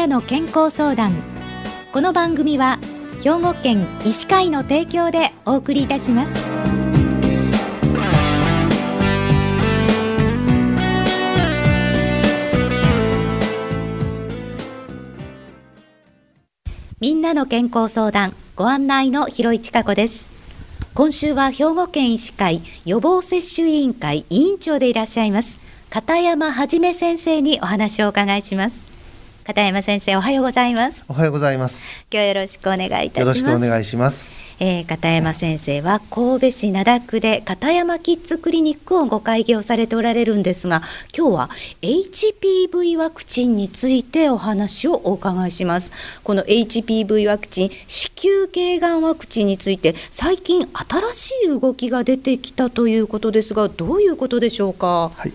なの健康相談。この番組は兵庫県医師会の提供でお送りいたします。みんなの健康相談ご案内の広市加子です。今週は兵庫県医師会予防接種委員会委員長でいらっしゃいます片山はじめ先生にお話をお伺いします。片山先生おはようございます。おはようございます。今日よろしくお願いいたします。よろしくお願いします。えー、片山先生は神戸市灘区で片山キッズクリニックをご開業されておられるんですが今日は HPV ワクチンについてお話をお伺いします。この HPV ワクチン子宮頸がんワクチンについて最近新しい動きが出てきたということですがどういうことでしょうか、はい。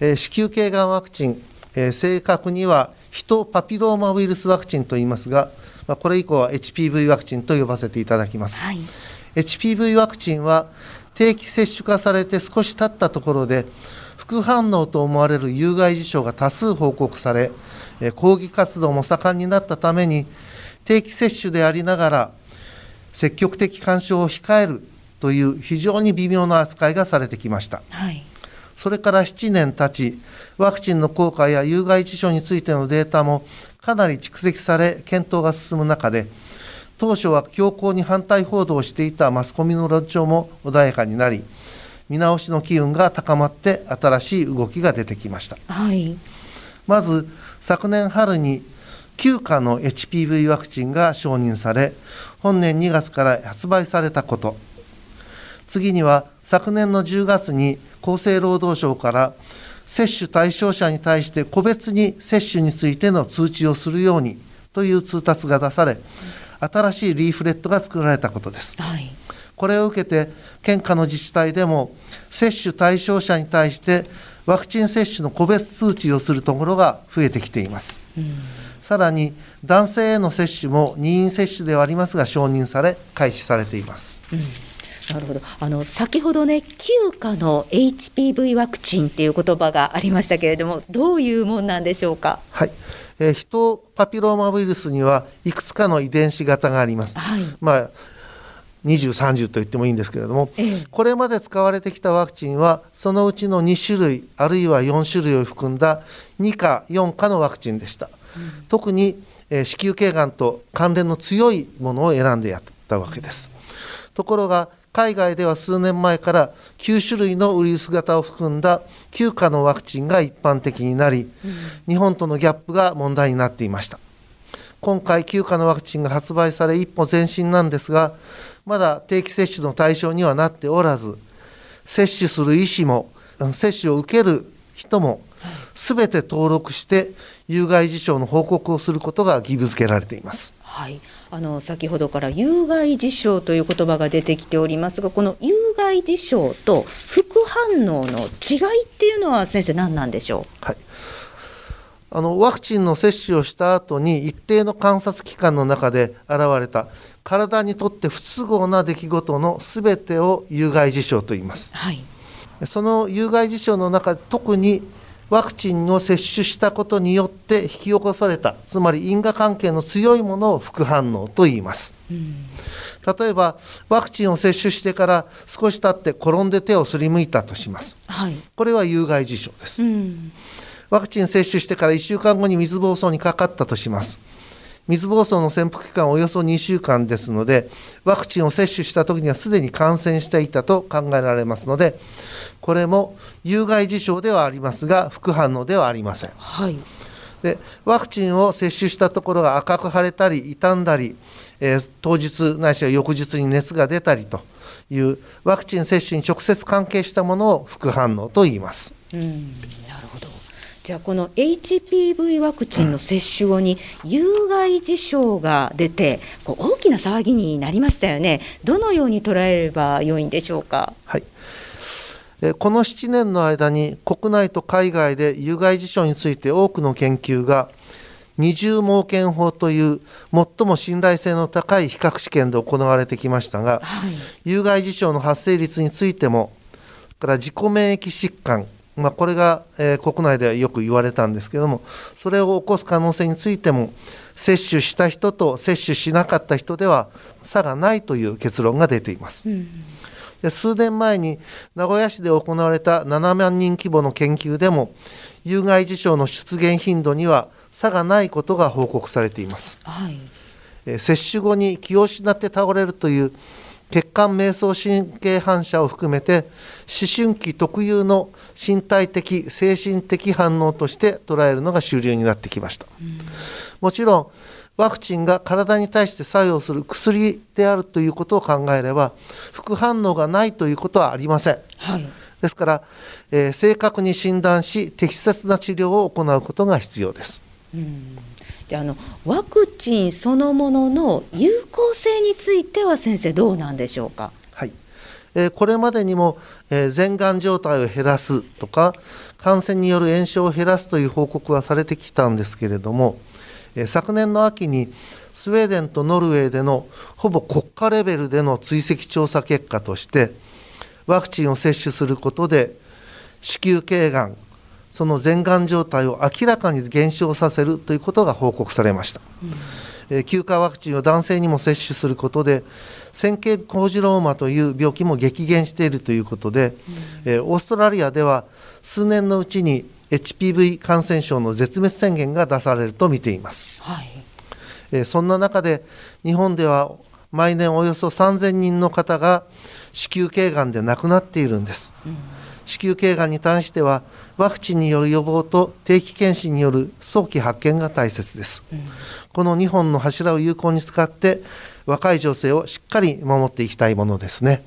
えー、子宮頸がんワクチン、えー、正確にはヒトパピローマウイルスワクチンと言いますがまあ、これ以降は HPV ワクチンと呼ばせていただきます、はい、HPV ワクチンは定期接種化されて少し経ったところで副反応と思われる有害事象が多数報告され抗議活動も盛んになったために定期接種でありながら積極的干渉を控えるという非常に微妙な扱いがされてきました、はい、それから7年経ちワクチンの効果や有害事象についてのデータもかなり蓄積され検討が進む中で当初は強硬に反対報道をしていたマスコミの論調も穏やかになり見直しの機運が高まって新しい動きが出てきました、はい、まず昨年春に9価の HPV ワクチンが承認され本年2月から発売されたこと。次には昨年の10月に厚生労働省から接種対象者に対して個別に接種についての通知をするようにという通達が出され新しいリーフレットが作られたことです、はい、これを受けて県下の自治体でも接種対象者に対してワクチン接種の個別通知をするところが増えてきています、うん、さらに男性への接種も任意接種ではありますが承認され開始されています、うんなるほど。あの先ほどね9価の HPV ワクチンっていう言葉がありましたけれどもどういうもんなんでしょうか？はい。えー、ヒトパピローマウイルスにはいくつかの遺伝子型があります。はい、まあ20、30と言ってもいいんですけれども、ええ、これまで使われてきたワクチンはそのうちの2種類あるいは4種類を含んだ2価4価のワクチンでした、うん、特に、えー、子宮頸がんと関連の強いものを選んでやったわけです、うん、ところが海外では数年前から9種類のウイルス型を含んだ9価のワクチンが一般的になり、うん、日本とのギャップが問題になっていました。今回9価のワクチンが発売され一歩前進なんですがまだ定期接種の対象にはなっておらず接種する医師も接種を受ける人も全て登録して有害事象の報告をすることが義務付けられています。はい、あの先ほどから有害事象という言葉が出てきておりますがこの有害事象と副反応の違いっていうのは先生何なんでしょう、はい、あのワクチンの接種をした後に一定の観察期間の中で現れた体にとって不都合な出来事のすべてを有害事象と言います、はい、その有害事象の中で特にワクチンを接種したことによって引き起こされたつまり因果関係の強いものを副反応と言います、うん、例えばワクチンを接種してから少し経って転んで手をすりむいたとします、はい、これは有害事象です、うん、ワクチン接種してから1週間後に水疱瘡にかかったとします水疱瘡の潜伏期間はおよそ2週間ですのでワクチンを接種した時にはすでに感染していたと考えられますのでこれも有害事象ではありますが副反応ではありません、はい、でワクチンを接種したところが赤く腫れたり傷んだり、えー、当日ないしは翌日に熱が出たりというワクチン接種に直接関係したものを副反応と言います。うんじゃあこの HPV ワクチンの接種後に有害事象が出てこう大きな騒ぎになりましたよね。どのように捉えればよいんでしょうか？はい。この7年の間に国内と海外で有害事象について多くの研究が二重盲検法という最も信頼性の高い比較試験で行われてきましたが、はい、有害事象の発生率についてもから自己免疫疾患まあ、これが、えー、国内ではよく言われたんですけどもそれを起こす可能性についても接種した人と接種しなかった人では差がないという結論が出ています。うんで数年前に名古屋市で行われた7万人規模の研究でも有害事象の出現頻度には差がないことが報告されています、はい、接種後に気を失って倒れるという血管迷走神経反射を含めて思春期特有の身体的精神的反応として捉えるのが主流になってきました、うん、もちろんワクチンが体に対して作用する薬であるということを考えれば副反応がないということはありません、はい、ですから、えー、正確に診断し適切な治療を行うことが必要です。うんじゃあのワクチンそのものの有効性については先生どうなんでしょうか？はいえー、これまでにも、えー、全がん状態を減らすとか感染による炎症を減らすという報告はされてきたんですけれどもえ、昨年の秋にスウェーデンとノルウェーでのほぼ国家レベルでの追跡調査結果としてワクチンを接種することで子宮頸がんその全がん状態を明らかに減少させるということが報告されました、うん、休暇ワクチンを男性にも接種することで線形工事ローマという病気も激減しているということで、うん、オーストラリアでは数年のうちに HPV 感染症の絶滅宣言が出されると見ています、はい、えそんな中で日本では毎年およそ3000人の方が子宮頸がんで亡くなっているんです、うん、子宮頸がんに対してはワクチンによる予防と定期検診による早期発見が大切です、うん、この2本の柱を有効に使って若い女性をしっかり守っていきたいものですね。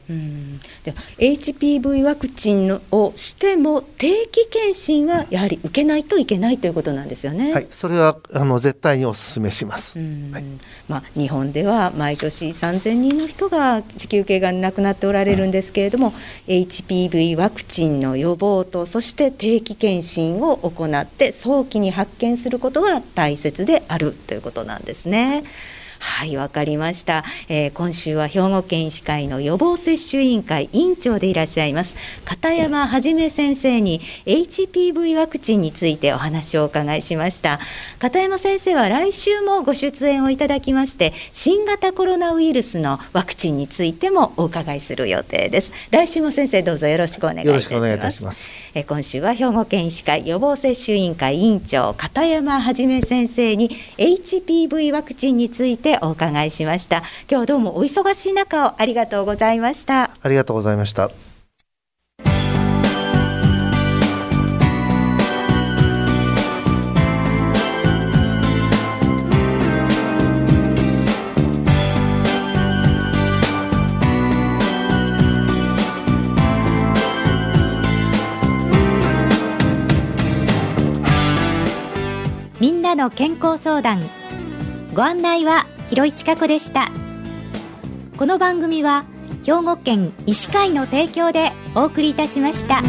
HPV ワクチンをしても定期検診はやはり受けないといけないということなんですよね。はい、それはあの絶対にお勧めします。はい、まあ日本では毎年3000人の人が子宮頸がんに亡くなっておられるんですけれども、うん、HPV ワクチンの予防とそして定期検診を行って早期に発見することが大切であるということなんですね。はいわかりました、えー、今週は兵庫県医師会の予防接種委員会委員長でいらっしゃいます。片山はじめ先生に HPV ワクチンについてお話をお伺いしました。片山先生は来週もご出演をいただきまして新型コロナウイルスのワクチンについてもお伺いする予定です。来週も先生どうぞよろしくお願いいたします。え今週は兵庫県医師会予防接種委員会委員長片山はじめ先生に HPV ワクチンについててお伺いしました。今日はどうもお忙しい中をありがとうございました。ありがとうございました。みんなの健康相談。ご案内は広市加子でしたこの番組は兵庫県医師会の提供でお送りいたしました。